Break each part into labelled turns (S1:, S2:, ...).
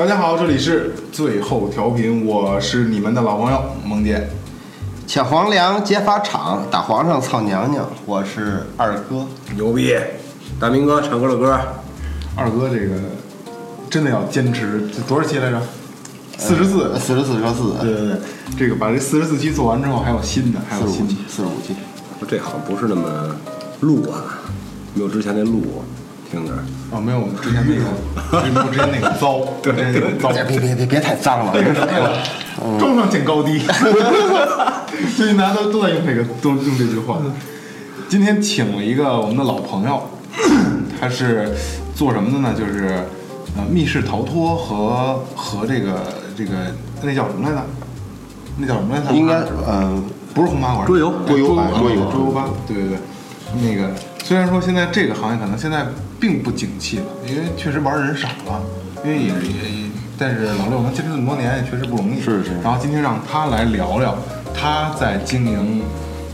S1: 大家好，这里是最后调频，我是你们的老朋友萌姐。
S2: 抢皇粮劫法场，打皇上操娘娘，我是二哥。
S3: 牛逼！大明哥唱歌的歌，
S1: 二哥这个真的要坚持，这多少期来着？四十四。
S2: 四十四说四，
S1: 对对对，这个把这四十四期做完之后，还有新的，还有新的
S2: 四十五期。，四十五期。
S3: 这好像不是那么录啊，没有之前那录听着。
S1: 哦，没有我们之前那个，没有之前那个糟，对对对，糟。
S2: 别别别别太脏了，
S1: 装 上见高低，最近大家都都在用这个，都用这句话。今天请了一个我们的老朋友，他是做什么的呢？就是呃密室逃脱和和这个这个那叫什么来着？那叫什么来着？
S2: 应该呃
S1: 不是红麻馆，
S3: 桌游
S1: 桌游
S2: 桌桌游
S1: 吧，对对对。那个虽然说现在这个行业可能现在并不景气了，因为确实玩的人少了。因为也也，但是老六能坚持这么多年，也确实不容易。
S2: 是是。
S1: 然后今天让他来聊聊，他在经营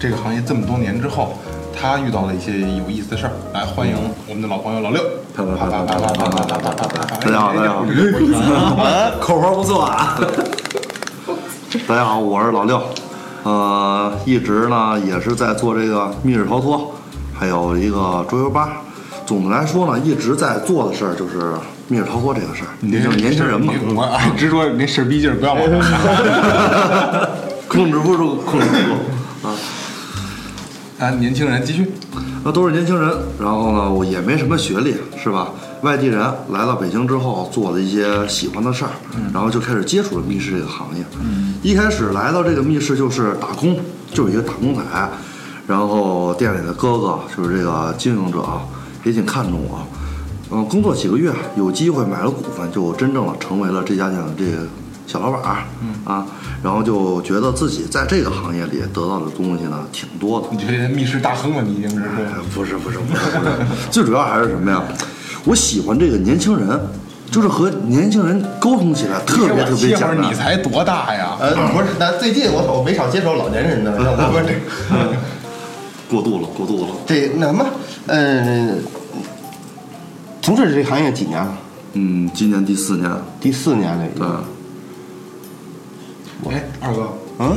S1: 这个行业这么多年之后，他遇到了一些有意思的事儿。来，欢迎我们的老朋友老六。
S4: 大家好，大家好。
S3: 口活不做啊。
S4: 大家好，我是老六。呃一直呢，也是在做这个密室逃脱，还有一个桌游吧。总的来说呢，一直在做的事儿就是密室逃脱这个事儿。你就是年轻人嘛，
S1: 我哎，直说你那事儿逼劲儿不要。
S4: 控制不住，控制不住 啊。
S1: 啊，年轻人继续。
S4: 那都是年轻人，然后呢，我也没什么学历，是吧？外地人来到北京之后，做了一些喜欢的事儿，然后就开始接触了密室这个行业。一开始来到这个密室就是打工，就是一个打工仔，然后店里的哥哥就是这个经营者啊，也挺看重我。嗯，工作几个月，有机会买了股份，就真正的成为了这家店的这个小老板儿。啊，然后就觉得自己在这个行业里得到的东西呢挺多的。
S1: 你这些密室大亨了，你已经是说。
S4: 不是不是不是不是，最主要还是什么呀？我喜欢这个年轻人，就是和年轻人沟通起来特别特别简单。
S1: 你才多大呀？
S2: 呃不是，那最近我我没少接触老年人的，那 我们这
S4: 过度了，过度了。
S2: 这那什么呃，从事这行业几年了？
S4: 嗯，今年第四年，
S2: 第四年了已
S4: 对
S2: 经。，
S1: 哎，二哥，嗯，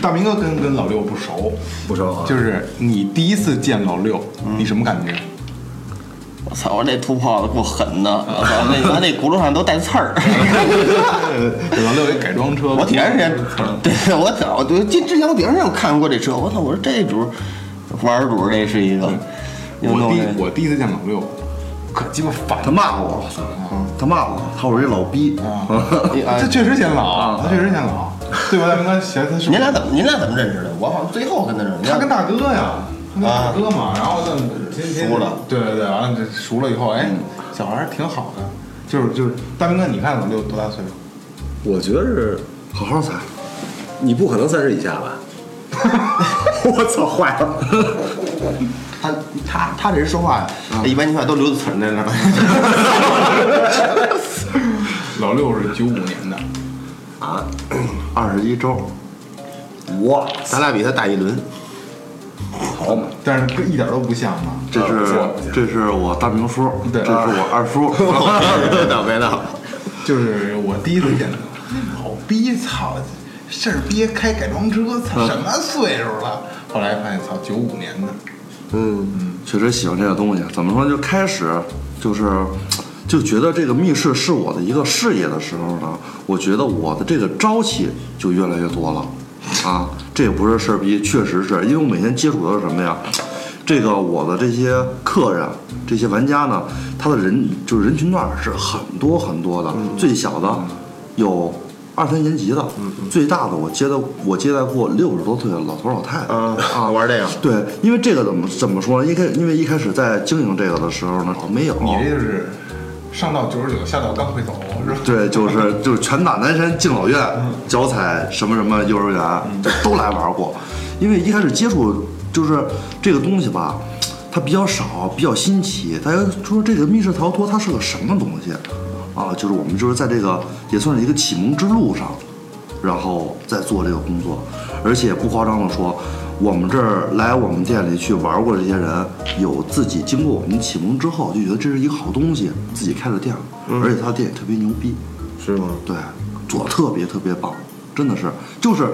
S1: 大明哥跟跟老六不熟，
S3: 不熟啊，
S1: 就是你第一次见老六，你什么感觉？
S2: 我操！我这土炮子够狠的，我操！那他那轱辘上都带刺儿。
S1: 老六一改装车，
S2: 我挺长时间，对我早就进之前我挺长时间我看过这车，我操！我说这主玩主这是一个，又
S1: 我第我第一次见老六，可鸡巴烦
S4: 他骂我，他骂我，他说我这老逼。
S1: 这确实显老，他确实显老，对吧？大明哥，嫌他是
S2: 您俩怎么您俩怎么认识的？我好像最后跟他认识。
S1: 他跟大哥呀，他跟大哥嘛，然后呢，天天
S2: 熟了，
S1: 对对对，完了这熟了以后，哎，小孩挺好的，就是就是大明哥，你看老六多大岁数？
S3: 我觉得是
S4: 好好猜，
S3: 你不可能三十以下吧？我操，坏了！
S2: 他他他这人说话呀，一般情况下都留着刺儿在那儿。
S1: 老六是九五年的，
S3: 啊，
S4: 二十一周，
S3: 哇，
S2: 咱俩比他大一轮。
S3: 好嘛，
S1: 但是跟一点都不像嘛。
S4: 这是这是我大明叔，
S1: 对
S4: 这是我二叔。
S2: 别闹别闹，
S1: 就是我第一次见他，老逼，操，事儿憋开改装车，操，什么岁数了？后来发现，操，九五年的，
S2: 嗯，
S4: 确实喜欢这个东西。怎么说？就开始就是就觉得这个密室是我的一个事业的时候呢，我觉得我的这个朝气就越来越多了。啊，这也不是事儿逼，确实是因为我每天接触的是什么呀？这个我的这些客人、这些玩家呢，他的人就是人群段儿是很多很多的，最小的有二三年级的，最大的我接的我接待过六十多岁的老头老太太。
S2: 啊啊，玩这个。
S4: 对，因为这个怎么怎么说呢？一开因为一开始在经营这个的时候呢，没有。
S1: 你这就是上到九十九，下到刚会走，是吧？
S4: 对，就是就是拳打南山敬老院，脚踩什么什么幼儿园，就都来玩过。因为一开始接触就是这个东西吧，它比较少，比较新奇。大家说这个密室逃脱它是个什么东西啊？就是我们就是在这个也算是一个启蒙之路上，然后再做这个工作，而且不夸张的说。我们这儿来我们店里去玩过这些人，有自己经过我们启蒙之后，就觉得这是一个好东西，自己开了店了，而且他的店也特别牛逼，
S3: 是吗？
S4: 对，做的特别特别棒，真的是，就是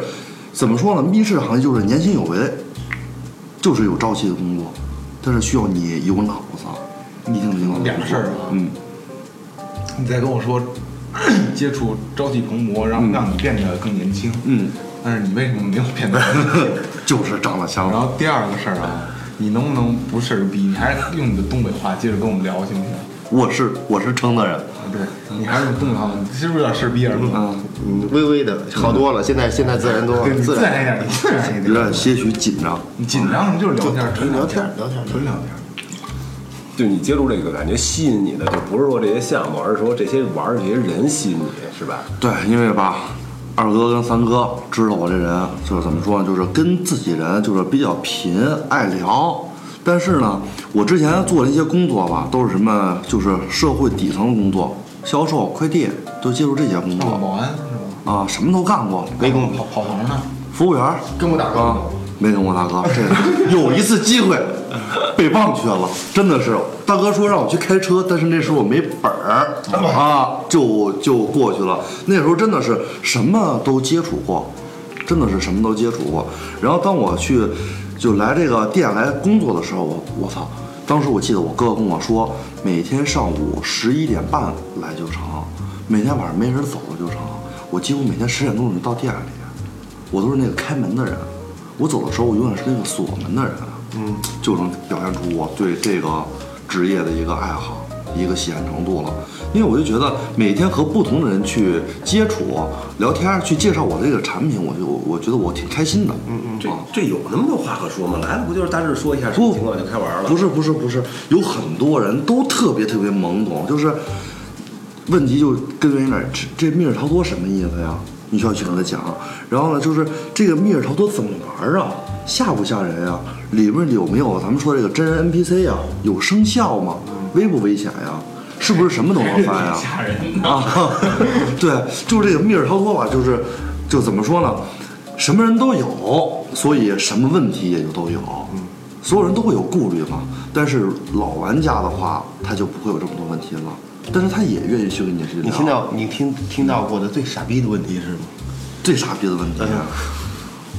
S4: 怎么说呢？密室行业就是年轻有为，就是有朝气的工作，但是需要你有脑子，你听明白吗？
S1: 两个事儿啊
S4: 嗯，
S1: 你再跟我说接触朝气蓬勃，然后让你变得更年轻，
S4: 嗯，
S1: 但是你为什么没有变得？
S4: 就是长得强
S1: 然。后第二个事儿啊，你能不能不事儿逼？你还是用你的东北话接着跟我们聊，行不行？
S4: 我是我是承德人，
S1: 对，你还是用东北话，你是不是有点事儿逼耳朵？
S4: 嗯，
S2: 嗯，微微的好多了，现在现在自然多
S1: 对，你
S2: 了，自然
S1: 一点，你自然一点。
S4: 有点些许紧张。
S1: 你紧张什么？就是聊天，纯
S2: 聊
S1: 天
S2: 天，聊天
S1: 纯聊天。
S3: 就你接触这个感觉吸引你的，就不是说这些项目，而是说这些玩儿这些人吸引你，是吧？
S4: 对，因为吧，二哥跟三哥知道我这人就是怎么说呢，就是跟自己人就是比较贫，爱聊。但是呢，我之前做的一些工作吧，都是什么，就是社会底层的工作，销售、快递，都接触这些工
S1: 哦，
S4: 作
S1: 保安是吧？
S4: 啊，什么都干过。
S1: 没跟我跑跑堂呢。
S4: 服务员
S1: 跟我大哥
S4: 啊，没跟我大哥，这个 有一次机会被忘却了，真的是大哥说让我去开车，但是那时候我没本儿啊，就就过去了。那时候真的是什么都接触过，真的是什么都接触过。然后当我去就来这个店来工作的时候，我我操！当时我记得我哥哥跟我说，每天上午十一点半来就成，每天晚上没人走了就成。我几乎每天十点钟就到店里。我都是那个开门的人，我走的时候我永远是那个锁门的人，嗯，就能表现出我对这个职业的一个爱好，一个喜爱程度了。因为我就觉得每天和不同的人去接触、聊天，去介绍我这个产品，我就我觉得我挺开心的。嗯嗯
S3: 这这有那么多话可说吗？来了不就是大致说一下什么情况就开玩了？
S4: 不是不是不是，有很多人都特别特别懵懂，就是问题就根源于哪？这这密室逃脱什么意思呀？你需要去跟他讲。然后呢，就是这个密室逃脱怎么玩啊？吓不吓人啊？里面有没有咱们说这个真人 NPC 啊？有生效吗？危不危险呀？是不是什么都能翻呀？
S1: 吓人
S4: 啊，对，就是这个密室逃脱吧，就是就怎么说呢，什么人都有，所以什么问题也就都有，所有人都会有顾虑嘛。但是老玩家的话，他就不会有这么多问题了，但是他也愿意去跟你。
S2: 你听到你听听到过的最傻逼的问题是吗？
S4: 最傻逼的问题啊？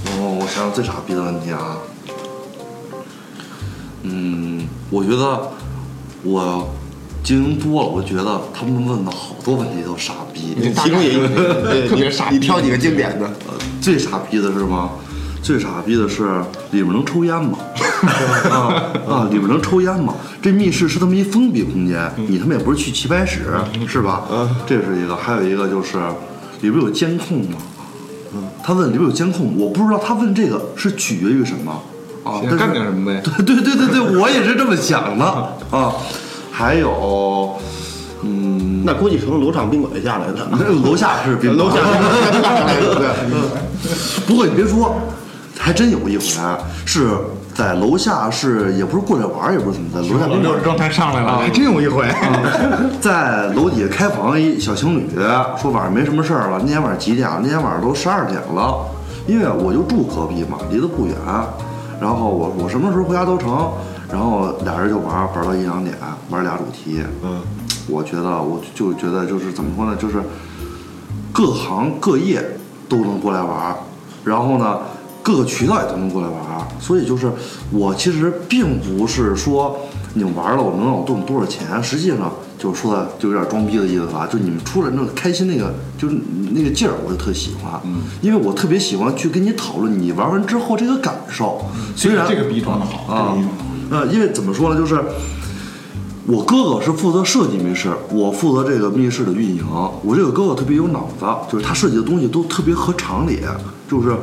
S4: 哦，我想想最傻逼的问题啊，嗯，我觉得我经营多了，我觉得他们问的好多问题都傻逼。
S2: 其中也有对你
S1: 特别傻逼
S2: 你挑几个经典的。
S4: 呃，最傻逼的是吗？最傻逼的是里面能抽烟吗？啊啊，里面能抽烟吗？这密室是他妈一封闭空间，你他妈也不是去棋牌室，是吧？这是一个，还有一个就是里边有监控吗？他问里边有监控，我不知道他问这个是取决于什么啊？
S1: 干点什么呗？
S4: 对对对对对，我也是这么想的 啊。还有，嗯，
S2: 那估计从楼上宾馆下来的，
S4: 楼下是宾馆
S2: 楼下是下来的，对。
S4: 不过你别说，还真有一回是在楼下，是也不是过来玩儿，也不是怎么的楼下宾馆
S1: 状态上来了，还真有一回。
S4: 在楼底下开房，一小情侣说晚上没什么事儿了。那天晚上几点了？那天晚上都十二点了，因为我就住隔壁嘛，离得不远。然后我我什么时候回家都成。然后俩人就玩玩到一两点，玩俩主题。嗯，我觉得我就觉得就是怎么说呢，就是各行各业都能过来玩，然后呢，各个渠道也都能过来玩。所以就是我其实并不是说你们玩了我能让我挣多少钱，实际上就是说的就有点装逼的意思吧。就你们出来那种开心那个就是那个劲儿，我就特喜欢。嗯，因为我特别喜欢去跟你讨论你玩完之后这个感受。虽然
S1: 这个逼装的好，
S4: 啊，呃，因为怎么说呢，就是我哥哥是负责设计密室，我负责这个密室的运营。我这个哥哥特别有脑子，就是他设计的东西都特别合常理，就是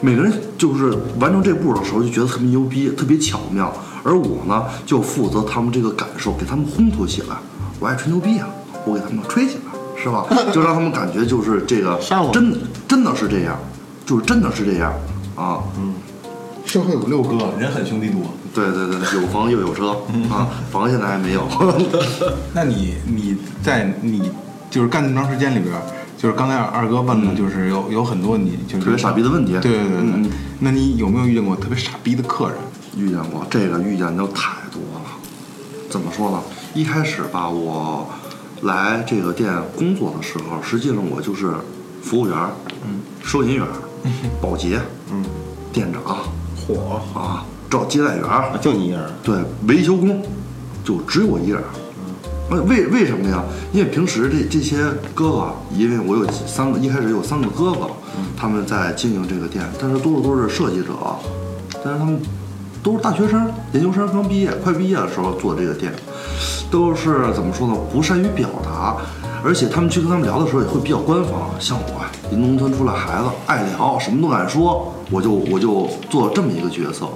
S4: 每个人就是完成这步的时候就觉得特别牛逼，特别巧妙。而我呢，就负责他们这个感受，给他们烘托起来。我爱吹牛逼啊，我给他们吹起来，是吧？就让他们感觉就是这个真的真的是这样，就是真的是这样啊。
S1: 嗯社会有六哥，人狠兄弟多。
S4: 对对对，有房又有车啊，房现在还没有。
S1: 那你你在你就是干这么长时间里边儿，就是刚才二哥问的，就是有有很多你就是
S4: 特别傻逼的问题
S1: 对对对对。
S4: 嗯嗯
S1: 那你有没有遇见过特别傻逼的客人？
S4: 遇见过这个遇见就太多了。怎么说呢？一开始吧，我来这个店工作的时候，实际上我就是服务员，嗯，收银员，保洁，嗯，店长，
S1: 火
S4: 啊，招接待员，
S2: 啊就你一人，
S4: 对，维修工就只有我一人。呃，为为什么呀？因为平时这这些哥哥，因为我有三个，一开始有三个哥哥，他们在经营这个店，但是多数都是设计者，但是他们都是大学生、研究生刚毕业，快毕业的时候做这个店，都是怎么说呢？不善于表达，而且他们去跟他们聊的时候也会比较官方。像我，一农村出来孩子，爱聊，什么都敢说，我就 我就做这么一个角色。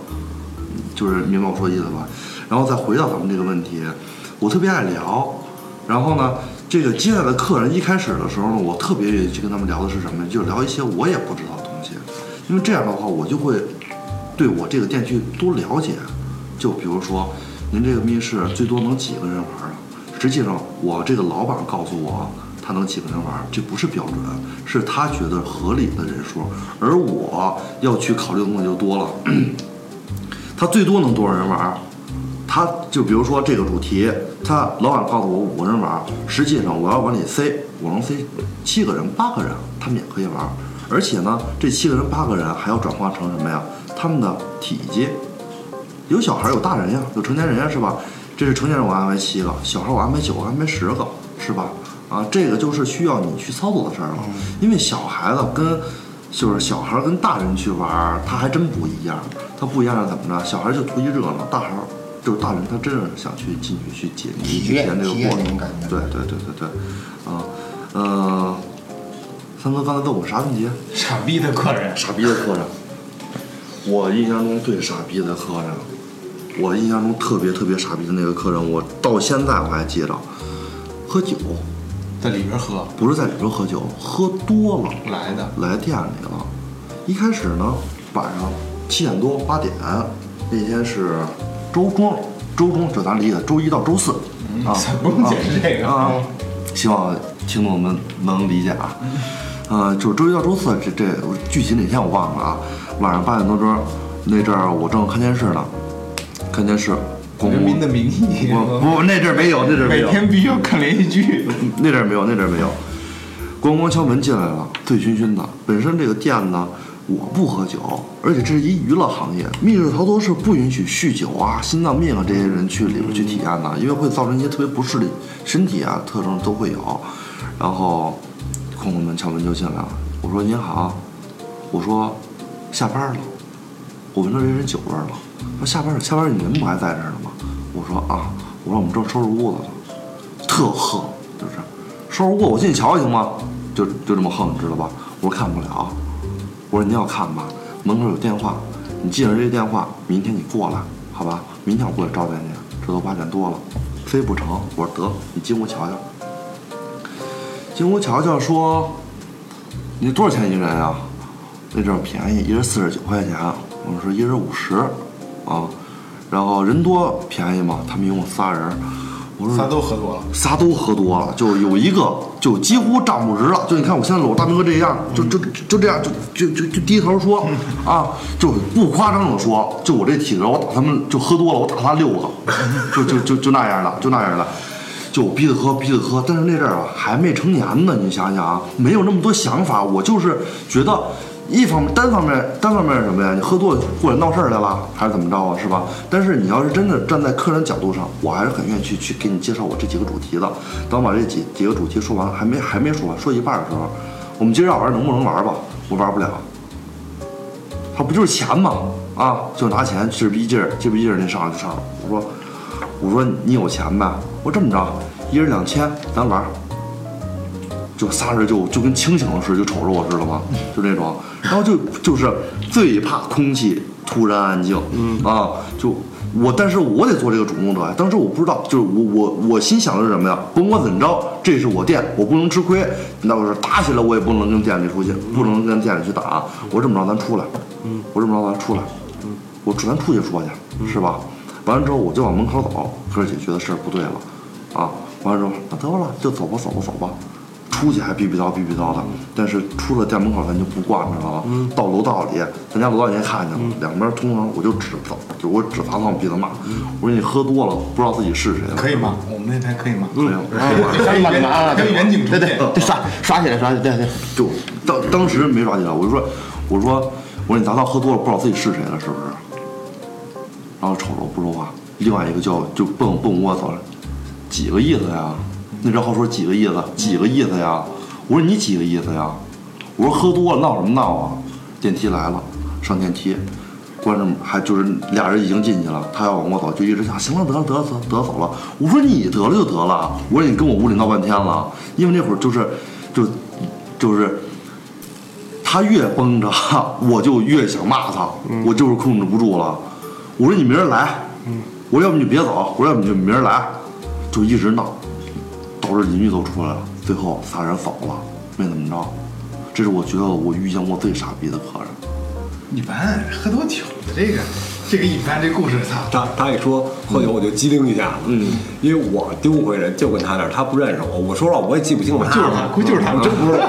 S4: 就是明白我说的意思吧？然后再回到咱们这个问题，我特别爱聊，然后呢，这个接待的客人一开始的时候呢，我特别愿意去跟他们聊的是什么？就聊一些我也不知道的东西，因为这样的话，我就会对我这个店去多了解。就比如说，您这个密室最多能几个人玩啊？实际上，我这个老板告诉我，他能几个人玩，这不是标准，是他觉得合理的人数，而我要去考虑的东西就多了。他最多能多少人玩？他就比如说这个主题，他老板告诉我五个人玩儿，实际上我要往里塞，我能塞七个人、八个人，他们也可以玩儿。而且呢，这七个人、八个人还要转化成什么呀？他们的体积，有小孩儿有大人呀，有成年人呀，是吧？这是成年人我安排七个，小孩儿我安排九个，安排十个，是吧？啊，这个就是需要你去操作的事儿了，因为小孩子跟就是小孩儿跟大人去玩儿，他还真不一样。他不一样是怎么着？小孩儿就图一热闹，大孩儿就是大人，他真是想去进去去解谜、去体验这个过程。对对对对对，啊，呃，三哥刚才问我啥问题？
S1: 傻逼的客人，
S4: 傻逼的客人，我印象中最傻逼的客人，我印象中特别特别傻逼的那个客人，我到现在我还记着，喝酒。
S1: 在里边喝。
S4: 不是在里边喝酒，喝多了。
S1: 来的，
S4: 来店里了。一开始呢，晚上七点多八点，那天是周中，周中这咱理解，周一到周四啊，
S1: 不用解释这个
S4: 啊，希望听众们能理解啊。呃，就是周一到周四，这这具体哪天我忘了啊。晚上八点多钟，那阵儿我正看电视呢，看电视，咣
S1: 人民的名义，
S4: 我不那阵儿没有，那阵儿没
S1: 每，天必须要看连续剧。
S4: 那阵儿没有，那阵儿没有。咣咣敲门进来了，醉醺醺的。本身这个店呢，我不喝酒，而且这是一娱乐行业，密室逃脱是不允许酗酒啊、心脏病啊这些人去里边去体验的，因为会造成一些特别不适的身体啊特征都会有。然后空空门敲门就进来了，我说您好，我说下班了，我闻到这人酒味了。说下班了，下班了，你人不还在这儿呢吗？我说啊，我说我们正收拾屋子呢。特横，就是收拾屋，我进去瞧瞧行吗？就就这么横，你知道吧？我说看不了，我说你要看吧，门口有电话，你记着这电话，明天你过来，好吧？明天我过来招待你，这都八点多了，非不成。我说得，你进屋瞧瞧。进屋瞧瞧，说你多少钱一人啊？那阵儿便宜，一人四十九块钱。我说一人五十，啊，然后人多便宜嘛，他们一共仨人。我说
S1: 仨都喝多了，
S4: 仨都喝多了，就有一个就几乎站不直了，就你看我现在搂大明哥这样，就就就这样，就就就就低头说啊，就不夸张的说，就我这体格，我打他们就喝多了，我打他六个，就就就就那样的，就那样的，就逼着喝逼着喝，但是那阵儿啊还没成年呢，你想想啊，没有那么多想法，我就是觉得。一方面单方面单方面是什么呀？你喝多了过来闹事儿来了，还是怎么着啊？是吧？但是你要是真的站在客人角度上，我还是很愿意去去给你介绍我这几个主题的。等我把这几几个主题说完了，还没还没说完，说一半的时候，我们今儿要玩能不能玩吧？我玩不了。他不就是钱吗？啊，就拿钱，劲逼劲儿，劲逼劲儿，那上来就上。我说，我说你有钱呗？我这么着，一人两千，咱玩。就仨人就就跟清醒了似的，就瞅着我知道吗？就这种，然后就就是最怕空气突然安静，嗯啊，就我，但是我得做这个主动者呀。当时我不知道，就是我我我心想的是什么呀？甭管怎么着，这是我店，我不能吃亏。那我说打起来，我也不能跟店里出去，不能跟店里去打。我这么着，咱出来，嗯，我这么着，咱出来，嗯，我咱出去说去，是吧？完了之后，我就往门口走，哥儿姐觉得事儿不对了，啊，完了之后，那得了，就走吧，走吧，走吧。出出去还逼逼叨逼逼叨的，但是出了店门口咱就不惯着了。到楼道里，咱家楼道已经看见了，两边通常我就指着，就我指他往鼻子骂，我说你喝多了不知道自己是谁了。
S1: 可以吗？我们那台可以吗？
S4: 可以吗？
S1: 可以远可以远景
S2: 对对。对，刷刷起来刷起来，对对。
S4: 就当当时没刷起来，我就说，我说，我说你砸到喝多了不知道自己是谁了，是不是？然后瞅着我不说话，另外一个叫就蹦蹦我走了，几个意思呀？那张号说几个意思？几个意思呀？我说你几个意思呀？我说喝多了闹什么闹啊？电梯来了，上电梯，关着门还就是俩人已经进去了，他要往我走，就一直想行了得了得了得了得了走了。我说你得了就得了，我说你跟我屋里闹半天了，因为那会儿就是就就是他越绷着，我就越想骂他，我就是控制不住了。我说你明儿来，我说要不你别走，我说要不你就明儿来，就一直闹，导致邻居都出来了，最后仨人走了，没怎么着。这是我觉得我遇见过最傻逼的客人。
S1: 一般喝多酒的这个，这个一般这故事他，
S3: 他他一说喝酒我就机灵一下子，嗯，因为我丢回人就跟他那儿，他不认识我，我说了我也记不清我
S1: 就是他估计就是他
S3: 真不知道。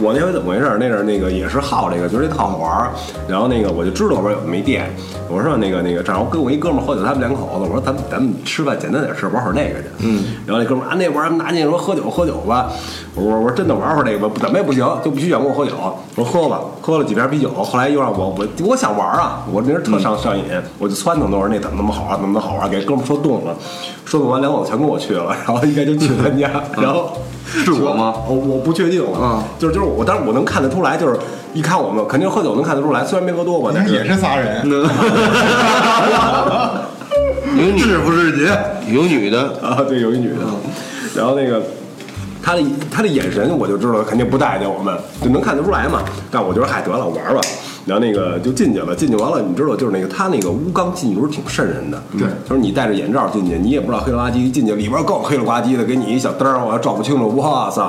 S3: 我那回怎么回事？那阵儿那个也是好这个，觉得这特好玩儿。然后那个我就知道我说有没电，我说那个那个正好跟我一哥们儿喝酒，他们两口子，我说咱们咱们吃饭简单点吃，玩会儿那个去。嗯。然后那哥们儿啊那玩意儿拿进说喝酒喝酒吧，我说我说真的玩会儿那个吧，怎么也不行，就必须想跟我喝酒。我说喝吧，喝了几瓶啤酒，后来又让我我我想玩啊，我那人特上上瘾，我就撺掇他说那怎么那么好啊，怎么那么好玩儿，给哥们说动了，说动完两口子全跟我去了，然后应该就去他家，然后。
S4: 是我吗？
S3: 我我不确定
S4: 啊，
S3: 就是就是我，但是我能看得出来，就是一看我们肯定喝酒能看得出来，虽然没喝多吧，但是
S1: 也是仨人。
S2: 有女
S4: 是不是你？
S2: 有女的，
S3: 啊，对，有一女的，然后那个他的他的眼神我就知道肯定不待见我们，就能看得出来嘛。但我觉得嗨得了，玩吧。然后那个就进去了，进去完了，你知道，就是那个他那个乌钢进去时候挺瘆人的，
S1: 对，
S3: 就是你戴着眼罩进去，你也不知道黑了吧唧，一进去里边更黑了吧唧的，给你一小灯儿，我还照不清楚，哇塞！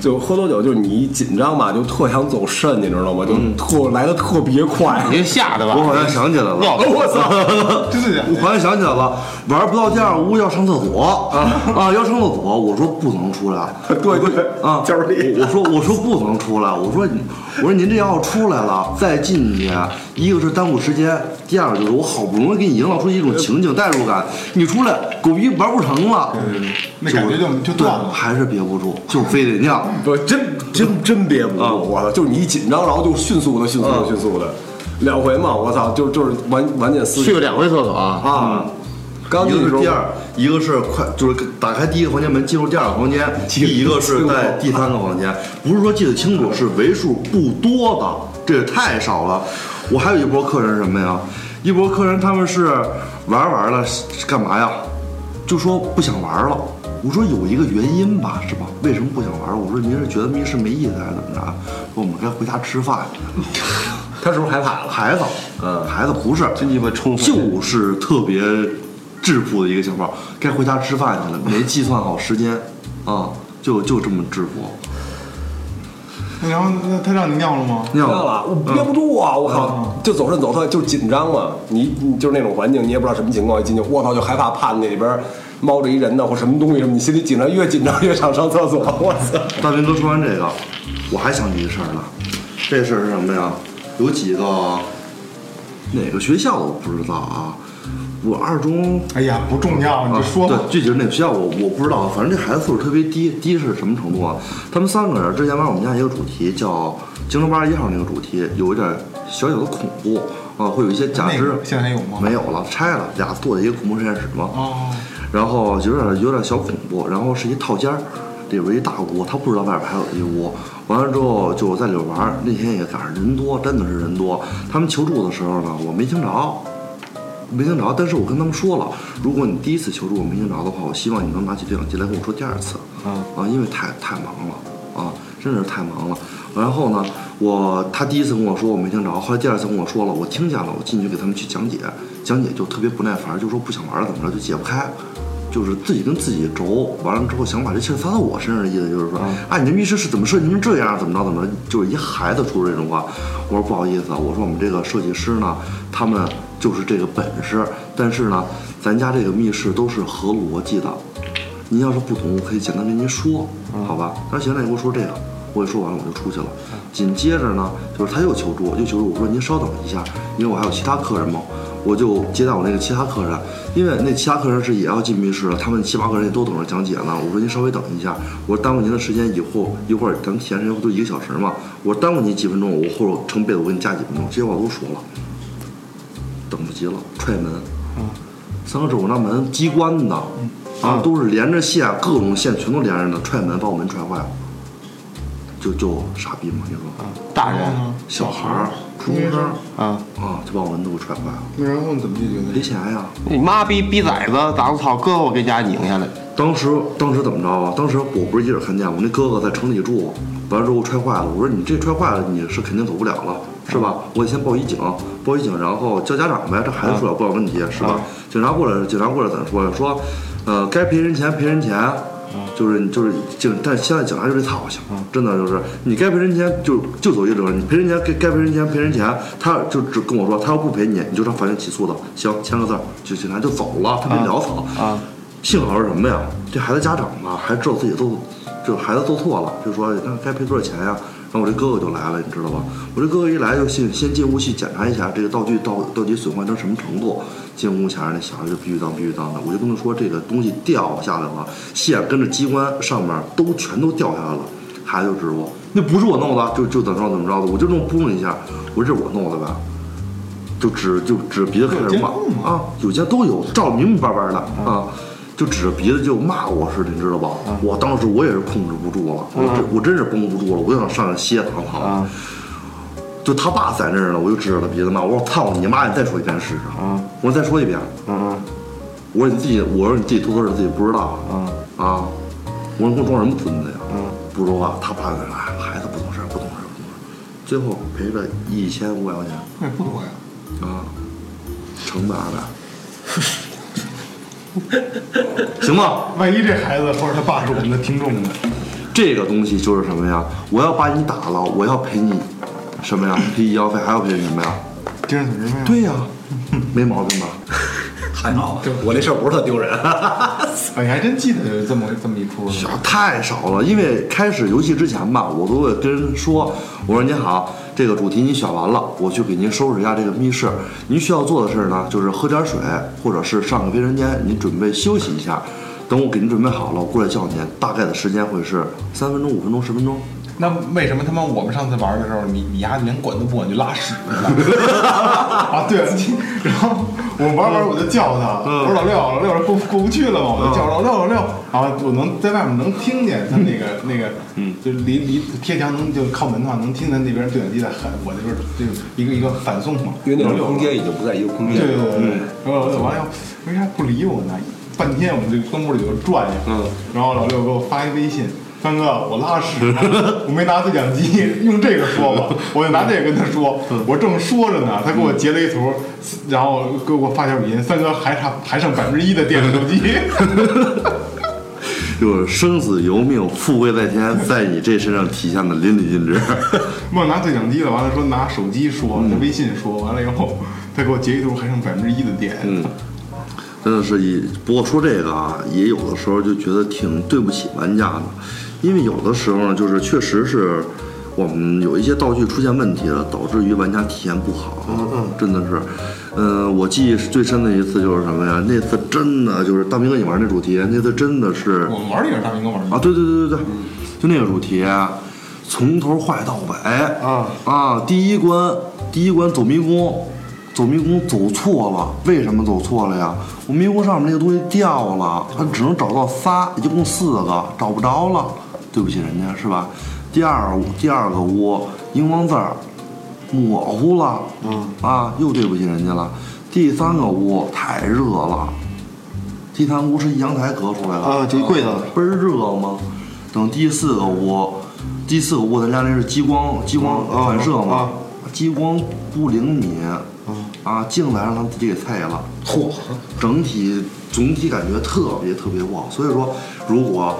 S3: 就喝多酒，就是你一紧张吧，就特想走肾，你知道吗？就特来的特别快。
S2: 你吓的吧？
S4: 我好像想起来了，
S3: 我操！
S1: 真的？
S4: 我好像想起来了，玩不到第二屋要上厕所啊啊，要上厕所，我说不能出来，
S3: 对对
S4: 啊，我说我说不能出来，我说你我说您这要出来了再进去，一个是耽误时间，第二个就是我好不容易给你营造出一种情景代入感，你出来狗逼玩不成了，
S1: 那感觉就就
S4: 对
S1: 断了。
S4: 还是憋不住，就非得尿。
S3: 不，真真真憋不住，
S4: 啊
S3: 我操！就是你一紧张，然后就迅速的、迅速的、迅速的，两回嘛，我操，就就是完完全撕
S2: 去了两回厕所啊，
S3: 啊！刚进去的时候，
S4: 第二，一个是快，就是打开第一个房间门进入第二个房间，第一个是在第三个房间，不是说记得清楚，是为数不多的，这也太少了。我还有一波客人是什么呀？一波客人他们是玩玩了，干嘛呀？就说不想玩了。我说有一个原因吧，是吧？为什么不想玩？我说您是觉得密室没意思还是怎么着？说我们该回家吃饭去。
S3: 他是不是害怕了？
S4: 孩子，
S3: 嗯
S4: 孩子不是，
S2: 真鸡巴充
S4: 就是特别质朴的一个情况，该回家吃饭去了，没计算好时间，啊，就就这么质朴。
S1: 然后那他让你尿了吗？
S4: 尿
S3: 了，我憋不住啊！我靠，就走肾走特，就是紧张嘛。你你就是那种环境，你也不知道什么情况，一进去，我操，就害怕，怕那里边猫着一人呢，或什么东西什么，你心里紧张，越紧张越想上厕所。我操！
S4: 大明哥说完这个，我还想起一事儿了，这事儿是什么呀？有几个哪个学校我不知道啊，我二中
S1: 哎呀，不重要，你就说吧
S4: 啊。对，具体是哪个学校我我不知道，反正这孩子素质特别低，低是什么程度啊？他们三个人之前玩我们家一个主题叫《京城八十一号》那个主题，有一点小小的恐怖啊，会有一些假肢
S1: 那个。现在还有吗？
S4: 没有了，拆了，俩做的一个恐怖实验室嘛。
S1: 哦，
S4: 然后有点有点小恐怖，然后是一套间儿，里边一大屋，他不知道外边还有一屋。完了之后就在里边玩，那天也赶上人多，真的是人多。他们求助的时候呢，我没听着，没听着。但是我跟他们说了，如果你第一次求助我没听着的话，我希望你能拿起对讲机来跟我说第二次。
S1: 啊
S4: 啊，因为太太忙了啊，真的是太忙了。然后呢，我他第一次跟我说我没听着，后来第二次跟我说了，我听见了，我进去给他们去讲解，讲解就特别不耐烦，就说不想玩了怎么着就解不开。就是自己跟自己轴，完了之后想把这气儿撒到我身上的意思就是说，啊，你这密室是怎么设计成这样，怎么着怎么着，就是一孩子说出这种话。我说不好意思啊，我说我们这个设计师呢，他们就是这个本事，但是呢，咱家这个密室都是合逻辑的。您要是不懂，我可以简单跟您说，好吧？他说行，那你给我说这个。我也说完了，我就出去了。紧接着呢，就是他又求助，又求助。我说您稍等一下，因为我还有其他客人嘛，我就接待我那个其他客人，因为那其他客人是也要进密室了，他们七八个人也都等着讲解呢。我说您稍微等一下，我说耽误您的时间，以后一会儿咱们体验时间不就一个小时嘛？我说耽误您几分钟，我后头成被子我给你加几分钟，这些话都说了。等不及了，踹门。三个指我那门机关的，啊，都是连着线，各种线全都连着的，踹门把我门踹坏了，就就傻逼嘛，你说，
S2: 大人
S4: 小孩儿、初中生
S2: 啊，
S4: 啊，就把我门都给踹坏了，
S1: 那然后你怎么解决的？
S4: 赔钱呀。
S2: 你妈逼逼崽子，咋子操，哥我给家拧下来。
S4: 当时当时怎么着啊？当时我不是一人看见，我那哥哥在城里住，完了之后踹坏了。我说你这踹坏了，你是肯定走不了了，是吧？我得先报一警，报一警，然后叫家长呗。这孩子出了不了问题，是吧？警察过来，警察过来怎么说呀？说，呃，该赔人钱赔人钱，就是就是警，但现在警察就是操性，真的就是你该赔人钱就就走一折，你赔人钱该该赔人钱赔人钱，他就只跟我说他要不赔你，你就上法院起诉的，行，签个字，就警察就走了，他没潦草
S2: 啊。
S4: 幸好是什么呀？这孩子家长吧，还知道自己做，就孩子做错了，就说那该赔多少钱呀？然后我这哥哥就来了，你知道吧？我这哥哥一来就先先进屋去检查一下这个道具到到底损坏成什么程度。进屋前那小孩就必须当必须当的，我就跟他说这个东西掉下来了，线跟着机关上面都全都掉下来了。孩子就指我那不是我弄的，就就怎么着怎么着的，我就这么扑了一下，我说这是我弄的吧？就指就指鼻子开始骂啊，有监都有，照明明白白的啊。就指着鼻子就骂我似的，你知道吧？我当时我也是控制不住了，我真我真是绷不住了，我就想上去歇躺躺。就他爸在那儿呢，我就指着他鼻子骂，我说操你妈！你再说一遍试试。我说再说一遍。我说你自己，我说你自己偷偷的自己不知道。啊，我说你给我装什么孙子呀？不说话，他爸在那，孩子不懂事，不懂事，不懂事。最后赔了一千五百块钱。
S1: 那也不多呀。
S4: 啊，成本二百。行吗，
S1: 万一这孩子或者他爸是我们的听众呢？
S4: 这个东西就是什么呀？我要把你打了，我要赔你什么呀？赔医药费，还要赔什么呀？
S1: 精神损失费。
S4: 对呀，没毛病吧？
S3: 还好，我这事儿不是特丢人。
S1: 哎，你还真记得这么这么一出？
S4: 小太少了，因为开始游戏之前吧，我都会跟人说，我说您好。这个主题你选完了，我去给您收拾一下这个密室。您需要做的事儿呢，就是喝点水，或者是上个卫生间，您准备休息一下。等我给您准备好了，我过来叫您。大概的时间会是三分钟、五分钟、十分钟。
S1: 那为什么他妈我们上次玩的时候，你你丫连管都不管就拉屎了？啊，对，然后我玩玩我就叫他，我说老六，老六过过不去了嘛，我就叫老六老六，然后我能在外面能听见他那个 那个，嗯，就离离贴墙能就靠门的话能听见那边对讲机在喊，我这边就一个一个反送嘛，
S3: 因为那种空间已经不在一个空间。
S1: 对对对对，然后老六完了为啥不理我呢？半天我们这个灯屋里头转悠，嗯，然后老六给我发一微信。三哥，我拉屎，我没拿对讲机，用这个说吧，我就拿这个跟他说，我正说着呢，他给我截了一图，然后给我发条语音，三哥还差还剩百分之一的电手机，
S4: 就是生死由命，富贵在天，在你这身上体现的淋漓尽致。
S1: 忘拿对讲机了，完了说拿手机说，拿微信说，完了以后他给我截一图，还剩百分之一的电。
S4: 嗯，真的是一，不过说这个啊，也有的时候就觉得挺对不起玩家的。因为有的时候呢，就是确实是我们有一些道具出现问题了，导致于玩家体验不好。嗯嗯，真的是，嗯，我记忆最深的一次就是什么呀？那次真的就是大明哥你玩那主题，那次真的是
S1: 我们玩也是大明哥玩的
S4: 啊！对对对对对，就那个主题，从头坏到尾啊啊！第一关第一关走迷宫，走迷宫走错了，为什么走错了呀？我迷宫上面那个东西掉了，他只能找到仨，一共四个，找不着了。对不起，人家是吧？第二第二个屋荧光字儿模糊了，嗯啊，又对不起人家了。第三个屋太热了，第三屋是一阳台隔出来的
S2: 啊，就柜子
S4: 倍儿热吗？等第四个屋，第四个屋咱家那是激光激光反射嘛，激光不灵敏，啊，进来让他们自己给拆了，嚯，整体总体感觉特别特别不好。所以说，如果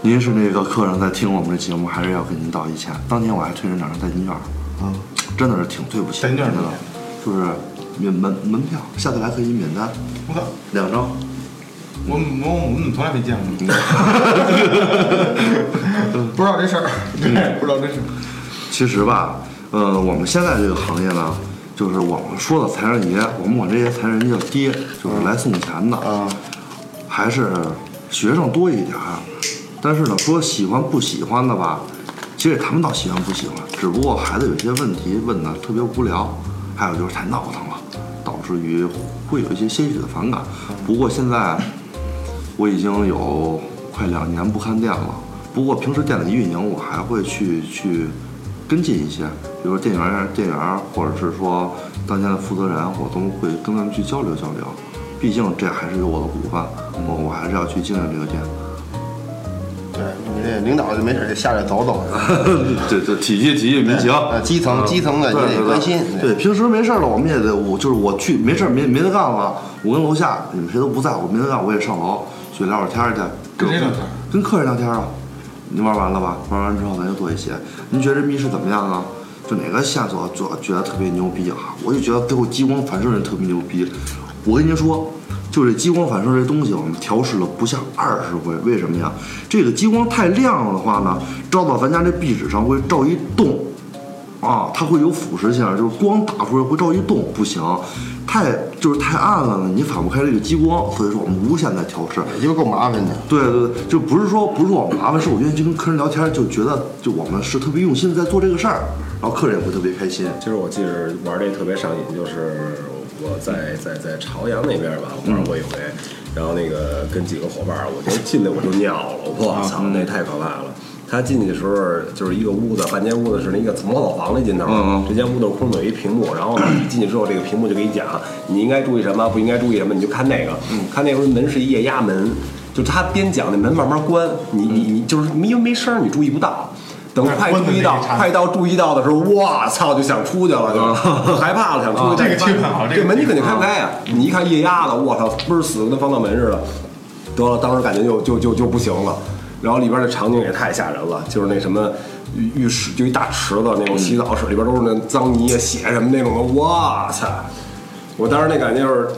S4: 您是那个客人在听我们的节目，还是要给您道一歉。当年我还推人两张代金券，啊，真的是挺对不起。
S1: 代金券
S4: 的，就是免门门票，下次来可以免单。
S1: 我操，
S4: 两张，
S1: 我我我们怎么从来没见过？不知道这事儿，对，不知道这事儿。
S4: 其实吧，呃，我们现在这个行业呢，就是我们说的财神爷，我们管这些财神爷叫爹，就是来送钱的，
S2: 啊，
S4: 还是学生多一点儿。但是呢，说喜欢不喜欢的吧，其实也谈不到喜欢不喜欢，只不过孩子有些问题问的特别无聊，还有就是太闹腾了，导致于会有一些些许的反感。不过现在我已经有快两年不看店了，不过平时店里的运营我还会去去跟进一些，比如说店员店员或者是说当前的负责人，我都会跟他们去交流交流。毕竟这还是有我的股份，我我还是要去经营这个店。
S2: 对领导就没事就下来走走，
S4: 对对体恤体恤民情。
S2: 呃，基层基层的你得关心。
S4: 对，平时没事儿了，我们也得，我就是我去没事儿没没得干了，我跟楼下你们谁都不在，我没得干，我也上楼去聊会儿天去。
S1: 跟谁聊天？
S4: 跟客人聊天啊。你玩完了吧？玩完之后咱就做一些。您觉得这密室怎么样啊？就哪个线索做觉得特别牛逼啊？我就觉得最后激光反射人特别牛逼。我跟您说，就这激光反射这东西，我们调试了不下二十回。为什么呀？这个激光太亮了的话呢，照到咱家这壁纸上会照一洞，啊，它会有腐蚀性，就是光打出来会照一洞，不行，太就是太暗了呢，你反不开这个激光，所以说我们无限在调试。
S2: 因为够麻烦的。
S4: 对对对，就不是说不是说我麻烦，是我愿意去跟客人聊天，就觉得就我们是特别用心的在做这个事儿，然后客人也会特别开心。
S3: 其实我记着玩这特别上瘾，就是我在在在朝阳那边吧玩过一回，然后那个跟几个伙伴儿，我就进来我就尿了，我操，那太可怕了。他进去的时候就是一个屋子，半间屋子是那个从老房那劲头，
S4: 嗯嗯
S3: 这间屋子是空的，有一屏幕，然后呢 一进去之后，这个屏幕就给你讲你应该注意什么，不应该注意什么，你就看那个，看那时候门是一液压门，就他边讲那门慢慢关，你你你就是因为没声儿你注意不到。等快注意到快到注意到的时候，我操，就想出去了，就害怕了，想出去。
S1: 这个气氛好这
S3: 门你肯定开不开呀！你一看液压的，我操，倍儿死，跟防盗门似的。得了，当时感觉就就就就不行了。然后里边的场景也太吓人了，就是那什么浴浴室，就一大池子那种洗澡室，里边都是那脏泥啊、血什么那种的，我操！我当时那感觉就是。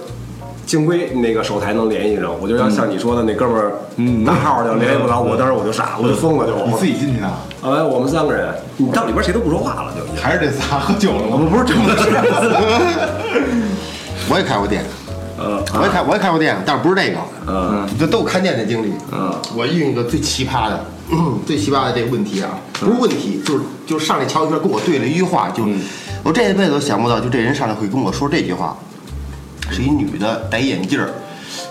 S3: 幸亏那个手台能联系上，我就要像你说的那哥们儿拿号就联系不着我，当时我就傻了，我就疯了就。
S1: 你自己进去的？
S3: 哎，我们三个人，你到里边谁都不说话了，就。
S1: 还是这仨喝酒了
S3: 我
S1: 吗？
S3: 们不是这么
S2: 我也开过店，
S3: 呃，
S2: 我也开我也开过店，但是不是这个，
S3: 嗯，
S2: 这都有看店的经历。
S3: 嗯，
S2: 我遇一个最奇葩的，最奇葩的这个问题啊，不是问题，就是就是上来敲一圈，跟我对了一句话，就我这一辈子都想不到，就这人上来会跟我说这句话，是一女的，戴眼镜儿，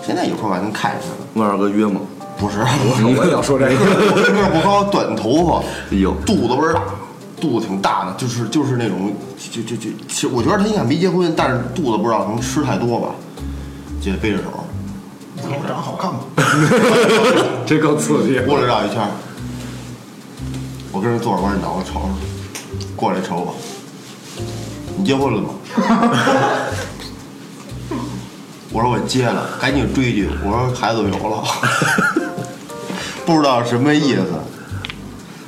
S2: 现在有空还能看见她。
S4: 问二哥约吗？
S2: 不是，
S3: 我也要说这个。
S2: 个儿不高，短头发，
S4: 哎呦，
S2: 肚子倍儿大，肚子挺大的，就是就是那种，就就就，其实我觉得他应该没结婚，但是肚子不知道可能吃太多吧，就背着手，你看我长得好看吗？
S3: 这更刺激。
S2: 过来绕一圈，我跟人坐着，我说你脑袋瞅瞅，过来瞅我，你结婚了吗？我说我接了，赶紧追一句，我说孩子有了，不知道什么意思。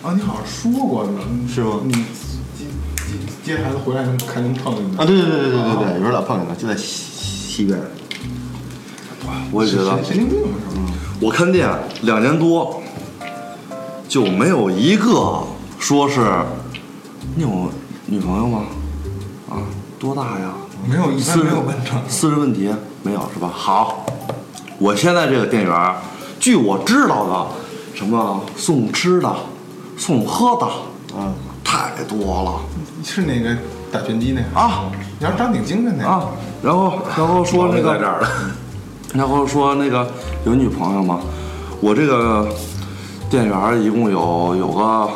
S1: 啊，你好像说过呢，
S2: 是吗
S1: 你接接接孩子回来能还能碰见
S2: 啊，
S1: 他。
S2: 对对对对对对对，有时候老碰见他，就在西西边。
S4: 我也觉得
S1: 神，经病是吗？
S4: 我看店两年多，就没有一个说是你有女朋友吗？啊，多大呀？
S1: 没有，一般没有问这。
S4: 私人问题没有是吧？好，我现在这个店员，据我知道的，什么送吃的、送喝的，
S2: 嗯，
S4: 太多了
S1: 是那个打拳击那个
S4: 啊，
S1: 你要长挺精神那个
S4: 啊。然后，然后说那个
S3: 在这儿了。
S4: 然后说那个有女朋友吗？我这个店员一共有有个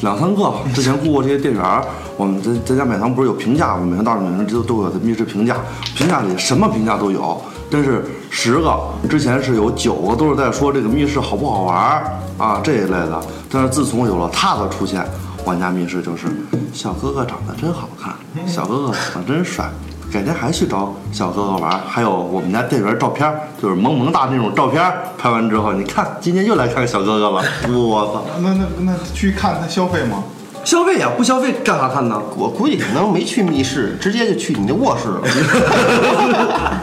S4: 两三个，之前雇过这些店员儿。我们在在家买堂不是有评价吗？每个道上每个人都都有的密室评价，评价里什么评价都有。但是十个之前是有九个都是在说这个密室好不好玩啊这一类的。但是自从有了他的出现，我家密室就是小哥哥长得真好看，小哥哥长得真帅。改天还去找小哥哥玩，还有我们家店员照片，就是萌萌哒那种照片，拍完之后，你看今天又来看小哥哥了，我操！
S1: 那那那去看他消费吗？
S4: 消费呀，不消费干啥看呢？
S2: 我估计可能没去密室，直接就去你那卧室了。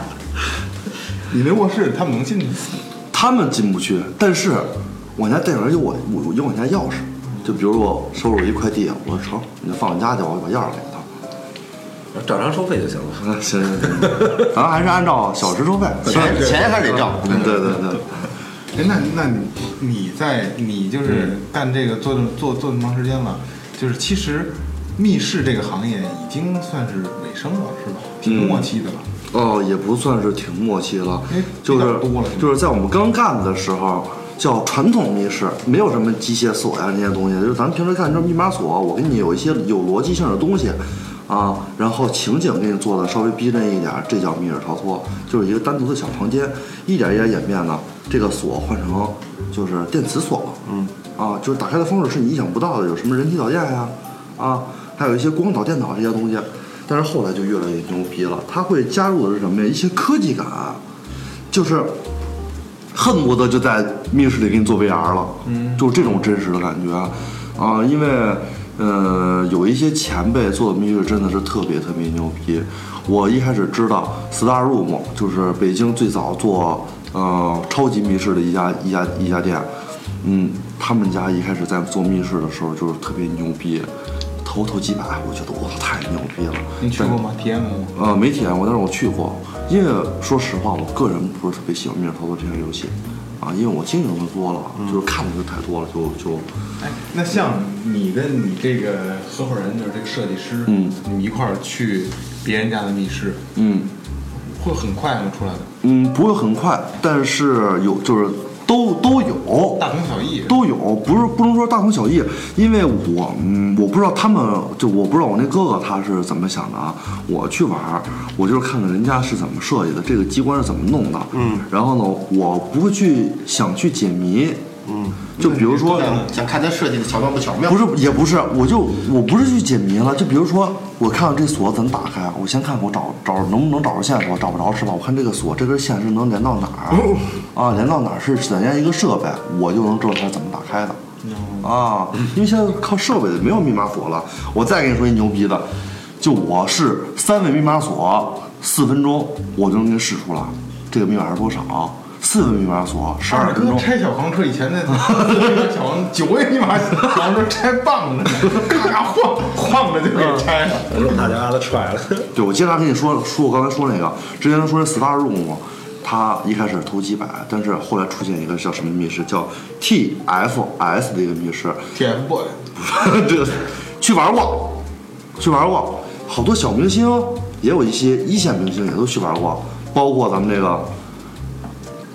S1: 你那卧室他们能进去？
S4: 他他们进不去，但是我家店里边有我我有我家钥匙，就比如我收入一快递，我说成，你就放我家去，我把钥匙给他。
S3: 照常收费就行了。
S4: 嗯，行行行，咱还是按照小时收费。
S2: 钱钱还是得挣。
S4: 嗯对对对，
S1: 哎，那那你你在你就是干这个做这么做做这么长时间了，就是其实密室这个行业已经算是尾声了，是吧？挺默契的了。
S4: 哦，也不算是挺默契了
S1: 哎，
S4: 就是
S1: 多了
S4: 就是在我们刚干的时候，叫传统密室，没有什么机械锁呀这些东西，就是咱们平时看就是密码锁，我给你有一些有逻辑性的东西。啊，然后情景给你做的稍微逼真一点，这叫密室逃脱，就是一个单独的小房间，一点一点演变呢，这个锁换成就是电磁锁了，嗯，啊，就是打开的方式是你意想不到的，有什么人体导电呀，啊，还有一些光导、电导这些东西，但是后来就越来越牛逼了，它会加入的是什么呀？一些科技感，就是恨不得就在密室里给你做 VR 了，嗯，就是这种真实的感觉啊，因为呃有一些前辈做的密室真的是特别特别牛逼。我一开始知道 Star Room 就是北京最早做呃超级密室的一家一家一家店，嗯，他们家一开始在做密室的时候就是特别牛逼，头头几百，我觉得哇太牛逼了。
S1: 你去过吗？体验过吗？
S4: 呃，没体验过，但是我去过。因为说实话，我个人不是特别喜欢密室逃脱这项游戏，啊，因为我经营的多了，就是看的就太多了，就就
S1: 哎，那像你跟你这个合伙人，就是这个设计师，
S4: 嗯，
S1: 你们一块儿去别人家的密室，
S4: 嗯
S1: 会很快吗？出来的
S4: 嗯不会很快，但是有就是都都有，
S1: 大同小异。
S4: 都有，不是不能说大同小异，因为我嗯我不知道他们就我不知道我那哥哥他是怎么想的啊。我去玩儿，我就是看看人家是怎么设计的，这个机关是怎么弄的，嗯，然后呢，我不会去想去解谜，嗯，就比如说。
S2: 想想看它设计的巧妙不巧妙？
S4: 不是，也不是，我就我不是去解谜了，就比如说，我看看这锁怎么打开，我先看看我找找能不能找着线索，找不着是吧？我看这个锁这根线是能连到哪儿 啊？连到哪儿是怎样一个设备，我就能知道它是怎么打开的啊。因为现在靠设备的没有密码锁了。我再跟你说一牛逼的，就我是三位密码锁，四分钟我就能给你试出来，这个密码是多少？四个密码锁，十二分钟。
S1: 拆小黄车以前那 小黄九位密码黄车拆棒着呢，咔咔晃晃着就给拆了。
S3: 我说大家都踹了，
S4: 对，我经常跟你说说我刚才说那个，之前说那 Star Room，它一开始投几百，但是后来出现一个叫什么密室，叫 TFS 的一个密室
S1: ，TFBOY
S4: 这个 去玩过，去玩过，好多小明星，也有一些一线明星也都去玩过，包括咱们这个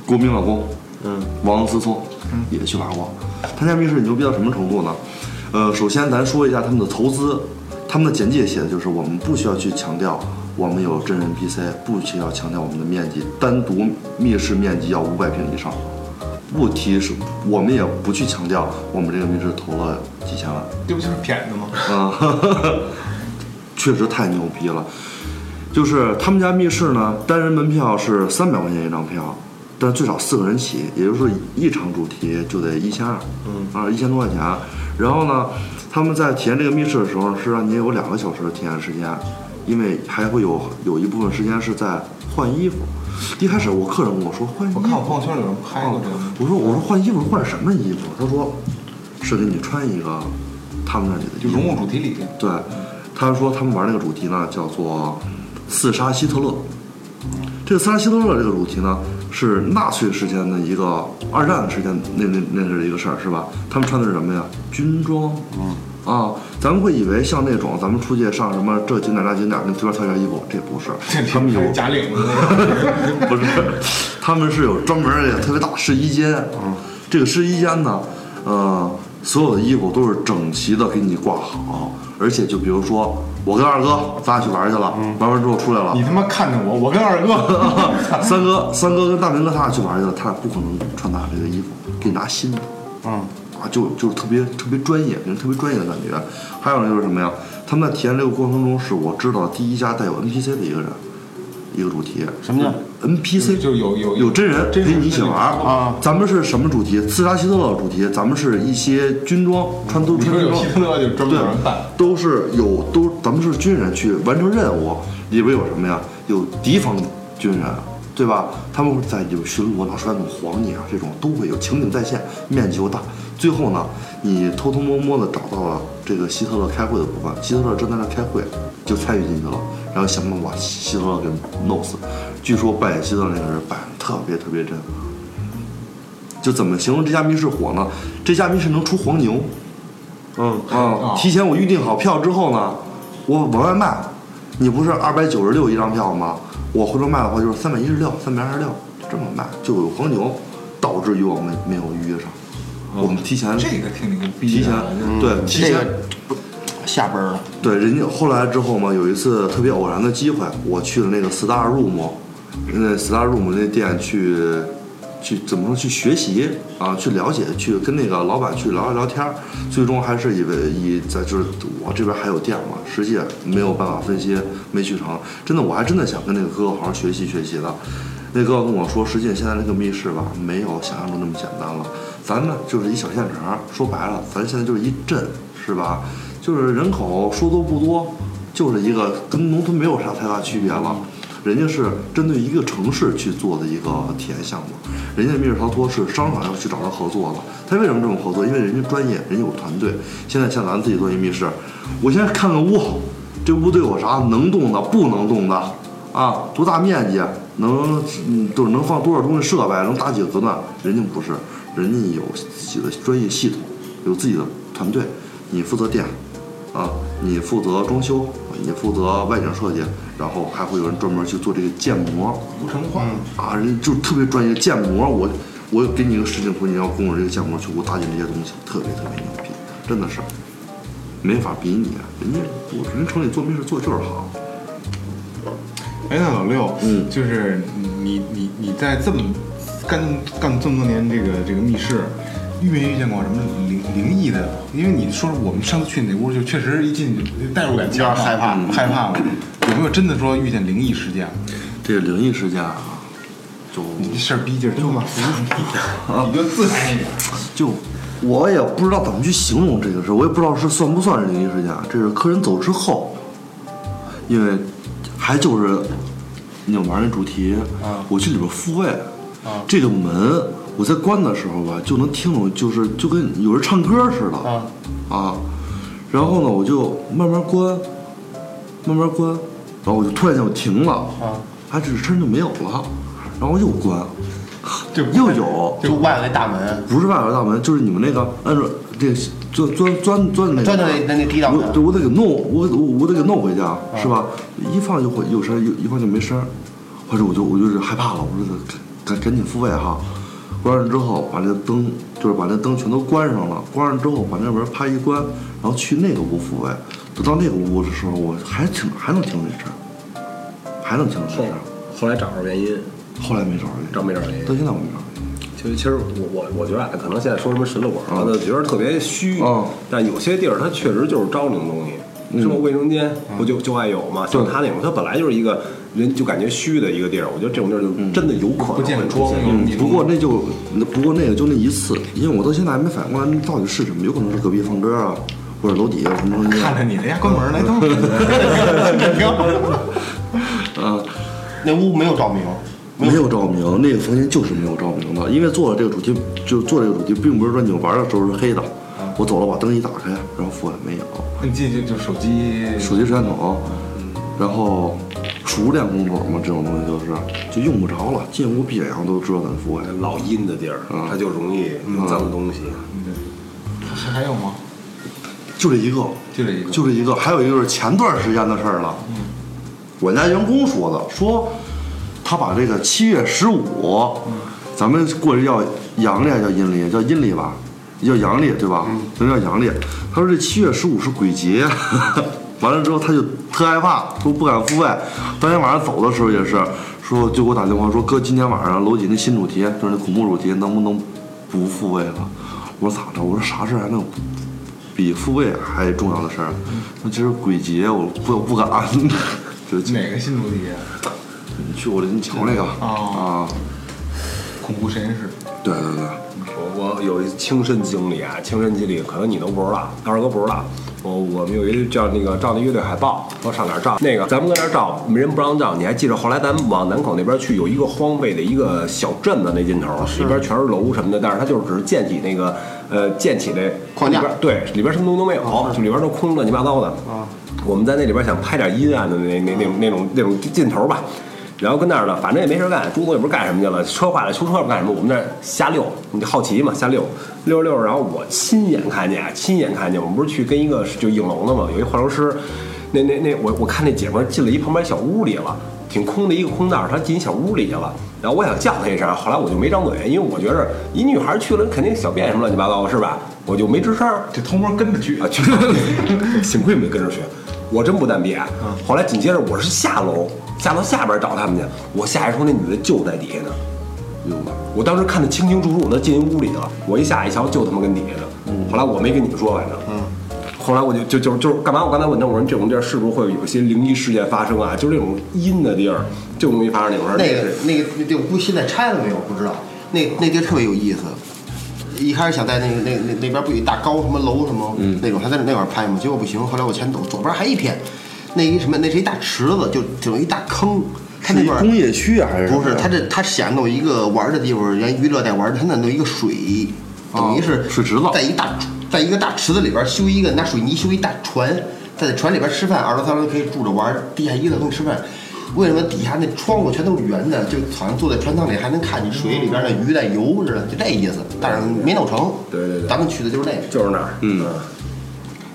S4: 国民老公，嗯，王思聪，也去玩过。他家密室牛逼到什么程度呢？呃，首先咱说一下他们的投资，他们的简介写的就是我们不需要去强调我们有真人 PC，不需要强调我们的面积，单独密室面积要五百平以上。不提是，我们也不去强调我们这个密室投了几千万。
S1: 这不就是骗子吗？
S4: 啊，确实太牛逼了。就是他们家密室呢，单人门票是三百块钱一张票，但最少四个人起，也就是说一场主题就得一千二，嗯啊一千多块钱。然后呢，他们在体验这个密室的时候是让你有两个小时的体验时间，因为还会有有一部分时间是在换衣服。一开始我客人跟我说换衣服，
S1: 我看我朋友圈有人拍过这个。
S4: 我说我说换衣服换什么衣服？他说是给你穿一个他们那里的衣服
S1: 就融入主题里，
S4: 对，他说他们玩那个主题呢，叫做刺杀希特勒。这个刺杀希特勒这个主题呢，是纳粹时间的一个二战的时间那那那是一个事儿，是吧？他们穿的是什么呀？军装。嗯。啊，咱们会以为像那种咱们出去上什么这景点那景点，跟随便挑件衣服，这不是，他们有
S1: 假领子。
S4: 不是，他们是有专门的特别大试衣间。嗯，这个试衣间呢，呃，所有的衣服都是整齐的给你挂好，而且就比如说我跟二哥咱俩去玩去了，玩完之后出来了
S1: 你，他妈看着我，我跟二哥。
S4: 三哥三哥跟大明哥他俩去玩去了，他俩不可能穿咱俩这个衣服，给你拿新的。
S1: 嗯，
S4: 啊，就就是特别特别专业，给人特别专业的感觉。还有呢，就是什么呀？他们在体验这个过程中，是我知道第一家带有 NPC 的一个人，一个主题。
S2: 什么叫
S4: NPC
S1: 就是有有
S4: 有真人
S1: 真
S4: 陪你一起玩儿
S1: 啊。
S4: 咱们是什么主题？刺杀希特勒主题。咱们是一些军装，穿都穿军装
S1: 希。特勒就专门
S4: 对
S1: 有人办。，
S4: 都是有都，咱们是军人去完成任务，里边有什么呀？有敌方军人，对吧？他们会在有巡逻拿出来那种黄泥啊，这种都会有情景再现，面积又大。最后呢，你偷偷摸摸的找到了这个希特勒开会的部分，希特勒正在那开会，就参与进去了，然后想办法把希特勒给弄死。据说扮演希特勒那个人扮特别特别真。就怎么形容这家密室火呢？这家密室能出黄牛，嗯啊，提前我预定好票之后呢，我往外卖，你不是二百九十六一张票吗？我回头卖的话就是三百一十六、三百二十六，就这么卖，就有黄牛，导致于我们没有预约上。我们提前
S1: 这个挺牛逼
S4: 提前，对提前
S2: 这个下班了，
S4: 对，人家后来之后嘛，有一次特别偶然的机会，我去了那个 Star Room，那 Star Room 那店去，去怎么说去学习啊，去了解，去跟那个老板去聊一聊天，最终还是以为以在就是我这边还有店嘛，实际没有办法分析，没去成。真的，我还真的想跟那个哥哥好好学习学习的。那哥哥跟我说，实际现在那个密室吧，没有想象中那么简单了。咱呢就是一小县城，说白了，咱现在就是一镇，是吧？就是人口说多不多，就是一个跟农村没有啥太大区别了。人家是针对一个城市去做的一个体验项目，人家密室逃脱是商场要去找他合作的。他为什么这么合作？因为人家专业，人家有团队。现在像咱自己做一密室，我先看看屋，这屋都有啥能动的、不能动的啊？多大面积？能，就是能放多少东西设备？能打几个隔断？人家不是，人家有自己的专业系统，有自己的团队。你负责电，啊，你负责装修，你负责外景设计，然后还会有人专门去做这个建模
S1: 不成话。
S4: 啊，人就特别专业建模。我我给你一个实景图，你要跟我这个建模去给我搭建这些东西，特别特别牛逼，真的是没法比拟。人家我人城里做密室做的就是好。
S1: 哎，那老六，
S4: 嗯
S1: 就是你你你在这么干干这么多年这个这个密室，遇没遇见过什么灵灵异的？因为你说我们上次去那屋，就确实一进去代入感强，
S2: 有点害怕
S1: 害怕了。有没有真的说遇见灵异事件？
S4: 这个灵异事件啊，就
S1: 你这事儿逼劲儿就嘛，你就自然一点。
S4: 就我也不知道怎么去形容这个事儿，我也不知道是算不算是灵异事件。这是客人走之后，因为还就是你们玩那主题，
S1: 啊
S4: 我去里边复位，
S1: 啊
S4: 这个门我在关的时候吧，就能听懂，就是就跟有人唱歌似的
S1: 啊
S4: 啊。然后呢，我就慢慢关，慢慢关，然后我就突然间我停了，
S1: 啊，
S4: 啊，这个声就没有了，然后我又关，
S1: 就
S4: 又有，
S2: 就外头那大门，
S4: 不是外围大门，就是你们那个按照这个钻钻钻钻那个
S2: 钻到那那那地道
S4: 我对我得给弄，我我我得给弄回家，是吧？一放就会有声，一一放就没声，或者我就我就是害怕了，我说得赶赶紧复位哈。关上之后，把这灯就是把那灯全都关上了，关上之后把那门啪一关，然后去那个屋复位。等到那个屋的时候，我还听还能听这声，还能听这
S3: 后
S4: 声。
S3: 后来找着原因，
S4: 后来没找着，
S3: 找没找着原因
S4: 到？现在我没找着。
S3: 其实，其实我我我觉得啊，可能现在说什么神了馆儿，我就觉得特别虚。
S4: 嗯
S3: 但有些地儿它确实就是招这种东西。是吧？卫生间不就就爱有嘛？像他那种，它本来就是一个人就感觉虚的一个地儿。我觉得这种地儿就真的有可能
S1: 不见
S3: 会出
S4: 不过那就，不过那个就那一次，因为我到现在还没反应过来那到底是什么，有可能是隔壁放歌啊，或者楼底下什么东西。
S1: 看着你了呀，关门来都。
S4: 啊，
S2: 那屋没有照明，
S4: 没有。照明，那个房间就是没有照明的，因为做了这个主题，就做这个主题，并不是说你们玩的时候是黑的。我走了，把灯一打开，然后复也没有，
S1: 那你进去就手机，
S4: 手机摄像头，然后储物电工种嘛，这种东西就是就用不着了，进屋闭眼睛都知道咱复位。
S3: 老阴的地儿，它就容易有脏东西。
S1: 还还有吗？
S4: 就这一个，
S1: 就这一个
S4: 就这一个。还有一个是前段时间的事儿了，我家员工说的，说他把这个七月十五，咱们过去叫阳历还叫阴历？叫阴历吧，叫阳历对吧？咱叫阳历。他说这七月十五是鬼节，完了之后他就特害怕，说不敢复位。当天晚上走的时候也是，说就给我打电话说哥，今天晚上楼底那新主题就是那恐怖主题，能不能不复位了？我说咋着？我说啥事儿还能比复位还重要的事儿？那其实鬼节我不我不敢，就是
S1: 哪个新主题？
S4: 你去我的你瞧那个
S1: 哦
S4: 啊，
S1: 恐怖实验室。
S4: 对对对，
S3: 我我有一亲身经历啊，亲身经历可能你都不知道，二哥不知道。我我们有一个叫那个照那乐队海报，说上哪儿照？那个咱们搁那儿照，没人不让照。你还记得后来咱们往南口那边去，有一个荒废的一个小镇子那尽头，里边全是楼什么的，但是它就是只是建起那个呃建起那
S2: 框架
S3: 对，里边什么东西都没有，就里边都空乱七八糟的。啊，我们在那里边想拍点阴暗的那那那种那种那种劲头吧。然后跟那儿呢，反正也没事干，朱总也不是干什么去了，车坏了修车不干什么，我们那儿瞎溜，你就好奇嘛，瞎溜，溜着溜着，然后我亲眼看见，亲眼看见，我们不是去跟一个就影楼的嘛，有一化妆师，那那那我我看那姐们儿进了一旁边小屋里了，挺空的一个空道，她进小屋里去了，然后我想叫她一声，后来我就没张嘴，因为我觉着一女孩去了肯定小便什么乱七八糟，是吧？我就没吱声儿。
S1: 这偷摸跟着去
S3: 啊，去，幸亏没跟着去，我真不但别。后来紧接着我是下楼，下到下边找他们去，我下一瞅那女的就在底下呢，
S4: 哟，
S3: 我当时看得清清楚楚，我都进屋里了，我一下一瞧就他妈跟底下呢。后来我没跟你们说，反正，嗯。后来我就就就就是干嘛？我刚才问他，我说这种地儿是不是会有一些灵异事件发生啊？就是那种阴的地儿，就容易发生那种事儿。
S2: 那个那个那地儿，估计现在拆了没有？不知道。那那地儿特别有意思。一开始想在那个那那那边不有一大高什么楼什么、那种，还在那块儿拍嘛，结果不行。后来我前走，左边还一片，那一什么，那是一大池子，就整一大坑。它那边儿
S4: 是工业区啊，还是
S2: 不是，它这它想弄一个玩儿的地方，人娱乐带玩儿的，它那弄一个水，等于是
S4: 水池子
S2: 在一大在一个大池子里边儿修一个拿水泥修一大船，在船里边儿吃饭，二楼三楼可以住着玩儿，地下一楼能吃饭。为什么底下那窗户全都是圆的？就好像坐在船舱里还能看见水里边儿的鱼在游似的，就这意思。但是没弄成。
S3: 对对对
S2: 咱们去的就是那个。
S3: 就是那儿，嗯，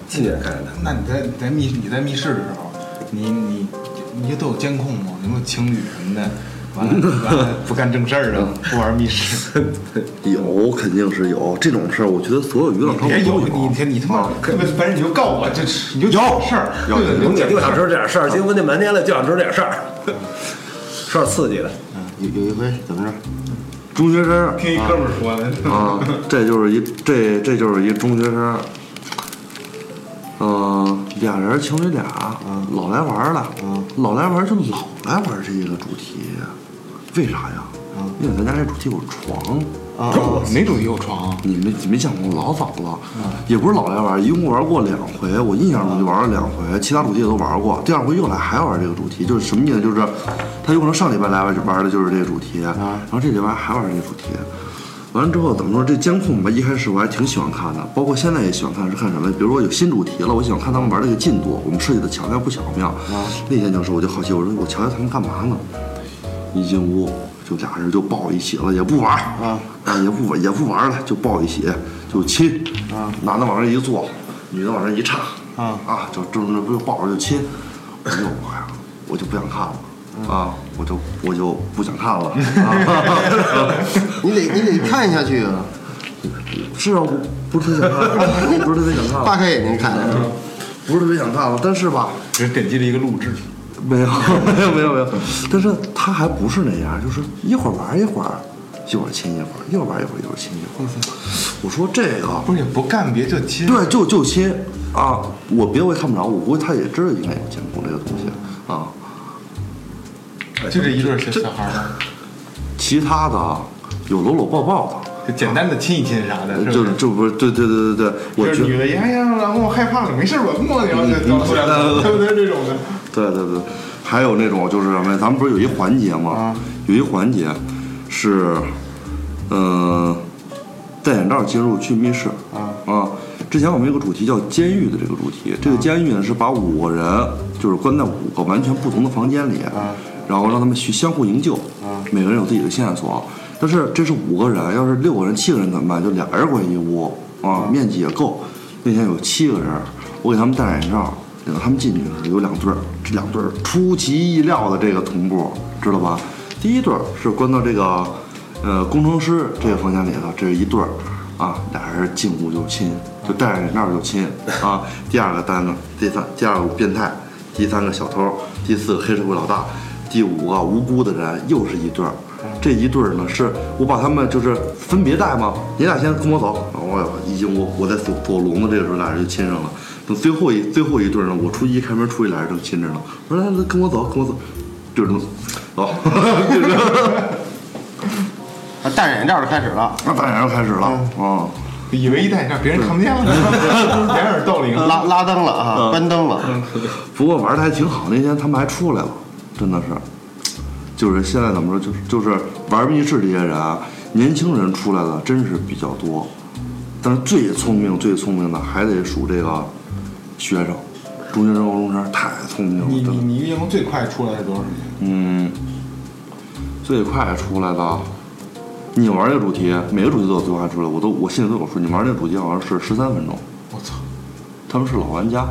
S3: 亲眼看见的。
S1: 那你在在密你在密室的时候，你你你都有监控吗？有没有情侣什么的？完了 完了不干正事儿了，不玩密室。
S4: 有，肯定是有这种事儿。我觉得所有娱乐场所
S1: 有
S4: 都有。
S1: 你你你他妈，反正你就告我，这你就有事儿，
S4: 有
S1: 对
S3: 龙姐就想知道这点事儿，结婚那半天了，就想知道这点事儿，说点刺激的。
S2: 有有一回怎么着？
S4: 中学生
S1: 听一哥们儿说的。
S4: 啊，这就是一这这就是一中学生，嗯、俩人情侣俩，老来玩儿了，老来玩儿就老来玩儿这个主题，为啥呀？因为咱家这主题有床，
S2: 啊
S1: 哪主题有床啊？
S4: 你没你没想过老早了，也不是老来玩儿，一共玩过两回，我印象中就玩了两回，其他主题也都玩过。第二回又来还玩这个主题，就是什么意思？就是他有可能上礼拜来玩玩的就是这个主题，然后这礼拜还玩这个主题。完了之后怎么说？这监控吧，一开始我还挺喜欢看的，包括现在也喜欢看。是看什么？比如说有新主题了，我喜欢看他们玩这个进度，我们设计的巧妙不巧妙。那天就是我就好奇，我说我瞧瞧他们干嘛呢？一进屋就俩人就抱一起了，也不玩儿
S2: 啊
S4: 啊，也不玩也不玩了，就抱一起就亲啊，男的往那一坐，女的往那一插
S2: 啊
S4: 啊，就正着不就抱着就亲，哎呦我呀，我就不想看了。啊，我就我就不想看了。啊
S2: 你得你得看下去啊！
S4: 是啊，我不是特别想看，不是特别想看了，
S2: 大开眼睛看。
S4: 不是特别想看了。但是吧，
S1: 只是点击了一个录制。
S4: 没有没有没有没有，但是他还不是那样，就是一会儿玩一会儿，一会儿亲一会儿，一会儿玩一会儿，一会儿亲一会儿。我说这个
S1: 不是也不干别就亲。
S4: 对，就就亲啊！我别的我也看不着，我估计他也知道应该有监控这个东西啊。
S1: 就这一对小小孩儿？
S4: 其他的有搂搂抱抱的
S1: 就简单的亲一亲啥的？
S4: 就是就不是对对对对对，我
S1: 女的，哎呀，老公我害怕了，没事吧？摸然后就找出来了，对不对？这种的。
S4: 对对对，还有那种就是什么呀？咱们不是有一环节吗？
S1: 啊
S4: 有一环节是，嗯、戴眼罩进入去密室
S1: 啊
S4: 之前我们有个主题叫监狱的这个主题，这个监狱呢是把五个人就是关在五个完全不同的房间里，然后让他们去相互营救，每个人有自己的线索。但是这是五个人，要是六个人、七个人怎么办？就俩人关一屋啊，面积也够。那天有七个人，我给他们戴上眼罩，领他们进去时有两对儿，这两对儿出其意料的这个同步，知道吧？第一对儿是关到这个呃工程师这个房间里头，这是一对儿啊，俩人进屋就亲，就戴上眼罩就亲啊。第二个单子，第三第二个变态，第三个小偷，第四个黑社会老大，第五个无辜的人，又是一对儿。这一对儿呢，是我把他们就是分别带吗？你俩先跟我走，然后我一进屋，我在锁锁笼子这个时候，俩人就亲上了。等最后一最后一对儿呢，我出一开门出去，俩人正亲着呢。我说来来跟我走，跟我走，就是这么走，
S2: 戴着眼罩就开始了。
S4: 那当然开始了啊。
S1: 以为一戴，让别人看不见了，掩耳盗铃。
S2: 拉拉灯了啊，关灯了。
S4: 不过玩的还挺好，那天他们还出来了，真的是，就是现在怎么说，就是就是玩密室这些人啊，年轻人出来的真是比较多，但是最聪明最聪明的还得数这个学生，中学生、高中生太聪明了，
S1: 你你你运营最快出来是多少时间？
S4: 嗯，最快出来的，你玩这个主题，每个主题都有最快出来，我都我心里都有数。你玩这个主题好像是十三分钟，
S1: 我操！
S4: 他们是老玩家，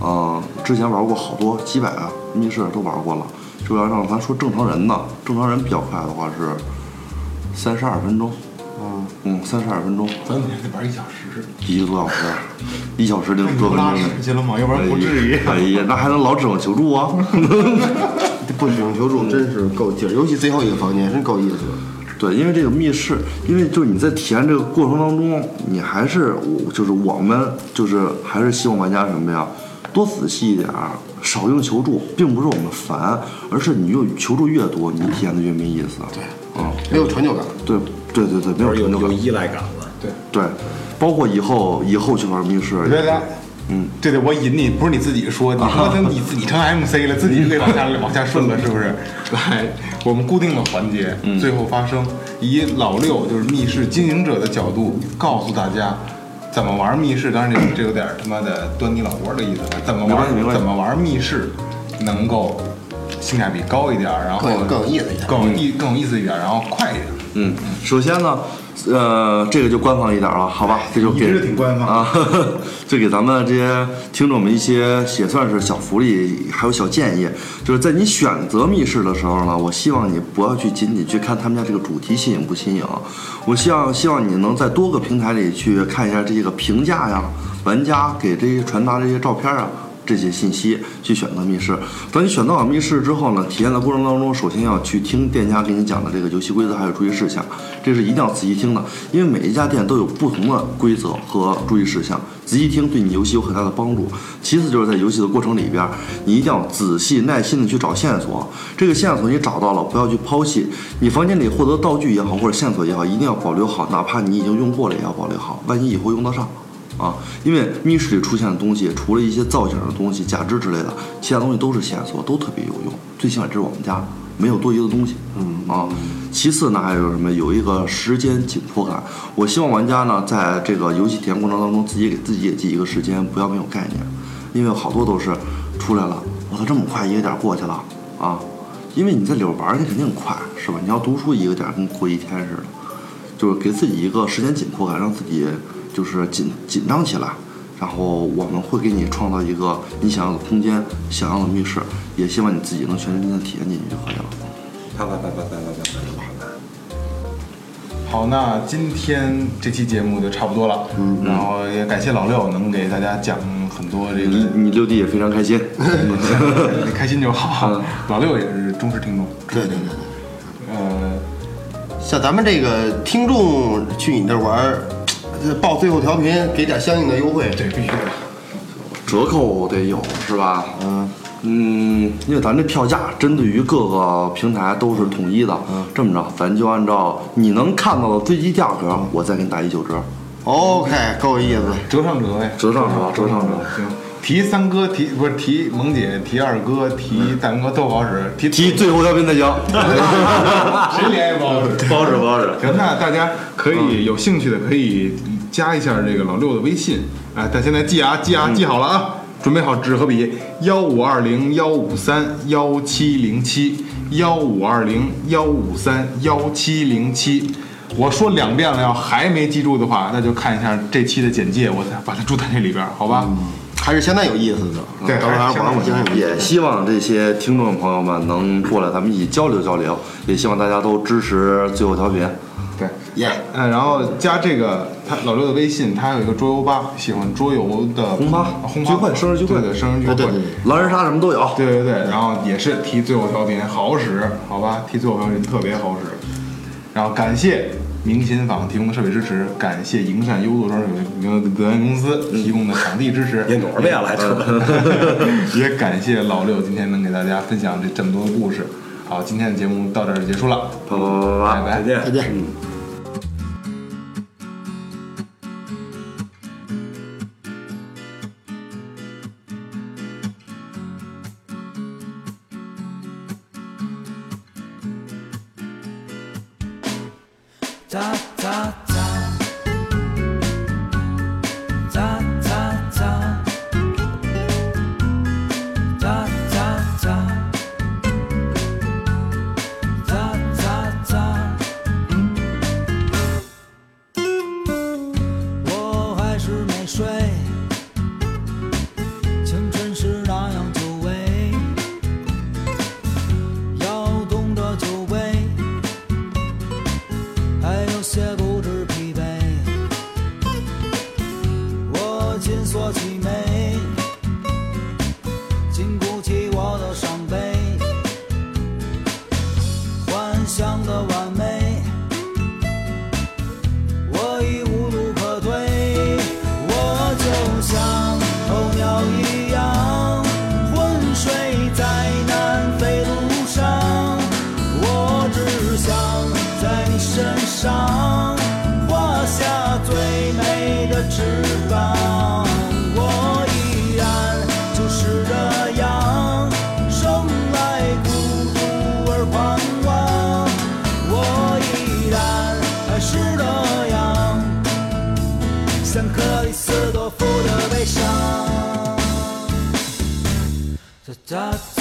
S4: 嗯、之前玩过好多几百个密室都玩过了。就要让咱说正常人呢，正常人比较快的话是三十二分钟，
S2: 嗯，
S4: 嗯，三十二分钟，
S1: 咱每天得玩一小时，
S4: 一个多小时，一小时就多分
S1: 拉
S4: 钟。
S1: 屎去了吗？要不然不至于。
S4: 哎呀，那还能老指望求助啊？
S2: 不指望求助真是够劲儿，尤其最后一个房间真够意思。
S4: 对，因为这个密室，因为就是你在体验这个过程当中，你还是我就是我们就是还是希望玩家什么呀，多仔细一点儿，少用求助，并不是我们烦，而是你用求助越多，你体验的越没意思。对，嗯，
S2: 没有成就感。
S4: 对对对对，没有
S3: 有有
S4: 成就感。
S3: 依赖感了。
S4: 对对，包括以后以后去玩密室，
S1: 对对，
S4: 嗯，
S1: 对对，我引你，不是你自己说，你说等你自己成 MC 了，自己就可以往下往下顺了，是不是？来，我们固定的环节，最后发生，以老六就是密室经营者的角度告诉大家怎么玩密室。当然这这有点他妈的端你老窝的意思，怎么玩怎么玩密室能够性价比高一点，然后
S2: 更有更有意思一点
S1: 更有意更有意思一点，然后快一点。
S4: 嗯，首先呢，呃，这个就官方一点了，好吧？这就给
S1: 一直挺官方
S4: 啊，就给咱们这些听众们一些也算是小福利，还有小建议，就是在你选择密室的时候呢，我希望你不要去仅仅去看他们家这个主题新颖不新颖，我希望希望你能在多个平台里去看一下这个评价呀，玩家给这些传达这些照片啊。这些信息去选择密室。等你选择好密室之后呢，体验的过程当中，首先要去听店家给你讲的这个游戏规则还有注意事项，这是一定要仔细听的，因为每一家店都有不同的规则和注意事项，仔细听对你游戏有很大的帮助。其次就是在游戏的过程里边，你一定要仔细耐心的去找线索，这个线索你找到了，不要去抛弃。你房间里获得道具也好，或者线索也好，一定要保留好，哪怕你已经用过了也要保留好，万一以后用得上。啊，因为密室里出现的东西，除了一些造型的东西、假肢之类的，其他东西都是线索，都特别有用。最起码这是我们家没有多余的东西。嗯啊，其次呢，还有什么？有一个时间紧迫感。我希望玩家呢，在这个游戏体验过程当中，自己给自己也记一个时间，不要没有概念，因为好多都是出来了，我操，这么快一个点儿过去了啊！因为你在里边玩儿，你肯定快，是吧？你要读书一个点儿跟过一天似的。就是给自己一个时间紧迫感，让自己就是紧紧张起来。然后我们会给你创造一个你想要的空间，想要的密室，也希望你自己能全身心的体验进去就可以了。
S3: 啪啪啪啪啪啪啪啪啪。
S1: 好，那今天这期节目就差不多了，嗯，然后也感谢老六能给大家讲很多这个，
S4: 你你六弟也非常开心，
S1: 你开心就好。老六也是忠实听众，
S2: 对对对对，
S1: 呃，
S2: 像咱们这个听众去你那玩报最后调频，给点相应的优惠。
S1: 这必须的。
S4: 折扣得有是吧？嗯嗯，因为咱这票价针对于各个平台都是统一的。嗯，这么着，咱就按照你能看到的最低价格，我再给你打一九折。
S2: OK，够意思。
S1: 折上折呗，
S4: 折上折折上折
S1: 行。提三哥，提不是提萌姐，提二哥，提大明哥都好使，提
S4: 提最后调频才行。
S1: 谁联系不好使？
S4: 不好使不好使。
S1: 行，那大家可以有兴趣的可以加一下这个老六的微信，哎，但现在记啊记啊记好了啊，准备好纸和笔，幺五二零幺五三幺七零七，幺五二零幺五三幺七零七。我说两遍了，要还没记住的话，那就看一下这期的简介，我再把它注在这里边儿，好吧？
S2: 还是相当有意思的。
S1: 对
S2: 到时候
S1: 还是相当
S2: 玩我相信
S4: 也希望这些听众朋友们能过来，咱们一起交流交流。也希望大家都支持最后调频。
S1: 对。
S2: 耶。
S1: 嗯，然后加这个他老六的微信，他有一个桌游吧，喜欢桌游的
S4: 轰趴
S1: 轰趴
S4: 聚会生日聚会
S1: 对对，生日聚会，
S2: 对对对
S4: 狼人杀什么都有。
S1: 对对对，然后也是提最后调频，好使，好吧？提最后调频特别好使。然后感谢明琴坊提供的设备支持，感谢营山优作装饰有限公司提供的场地支持，
S3: 也多少遍了还这？
S1: 也感谢老六今天能给大家分享这这么多的故事。好，今天的节目到这儿就结束了，
S4: 啪啪啪啪
S1: 拜拜
S3: 再见。
S2: 再见。
S4: 嗯。
S5: 哒哒哒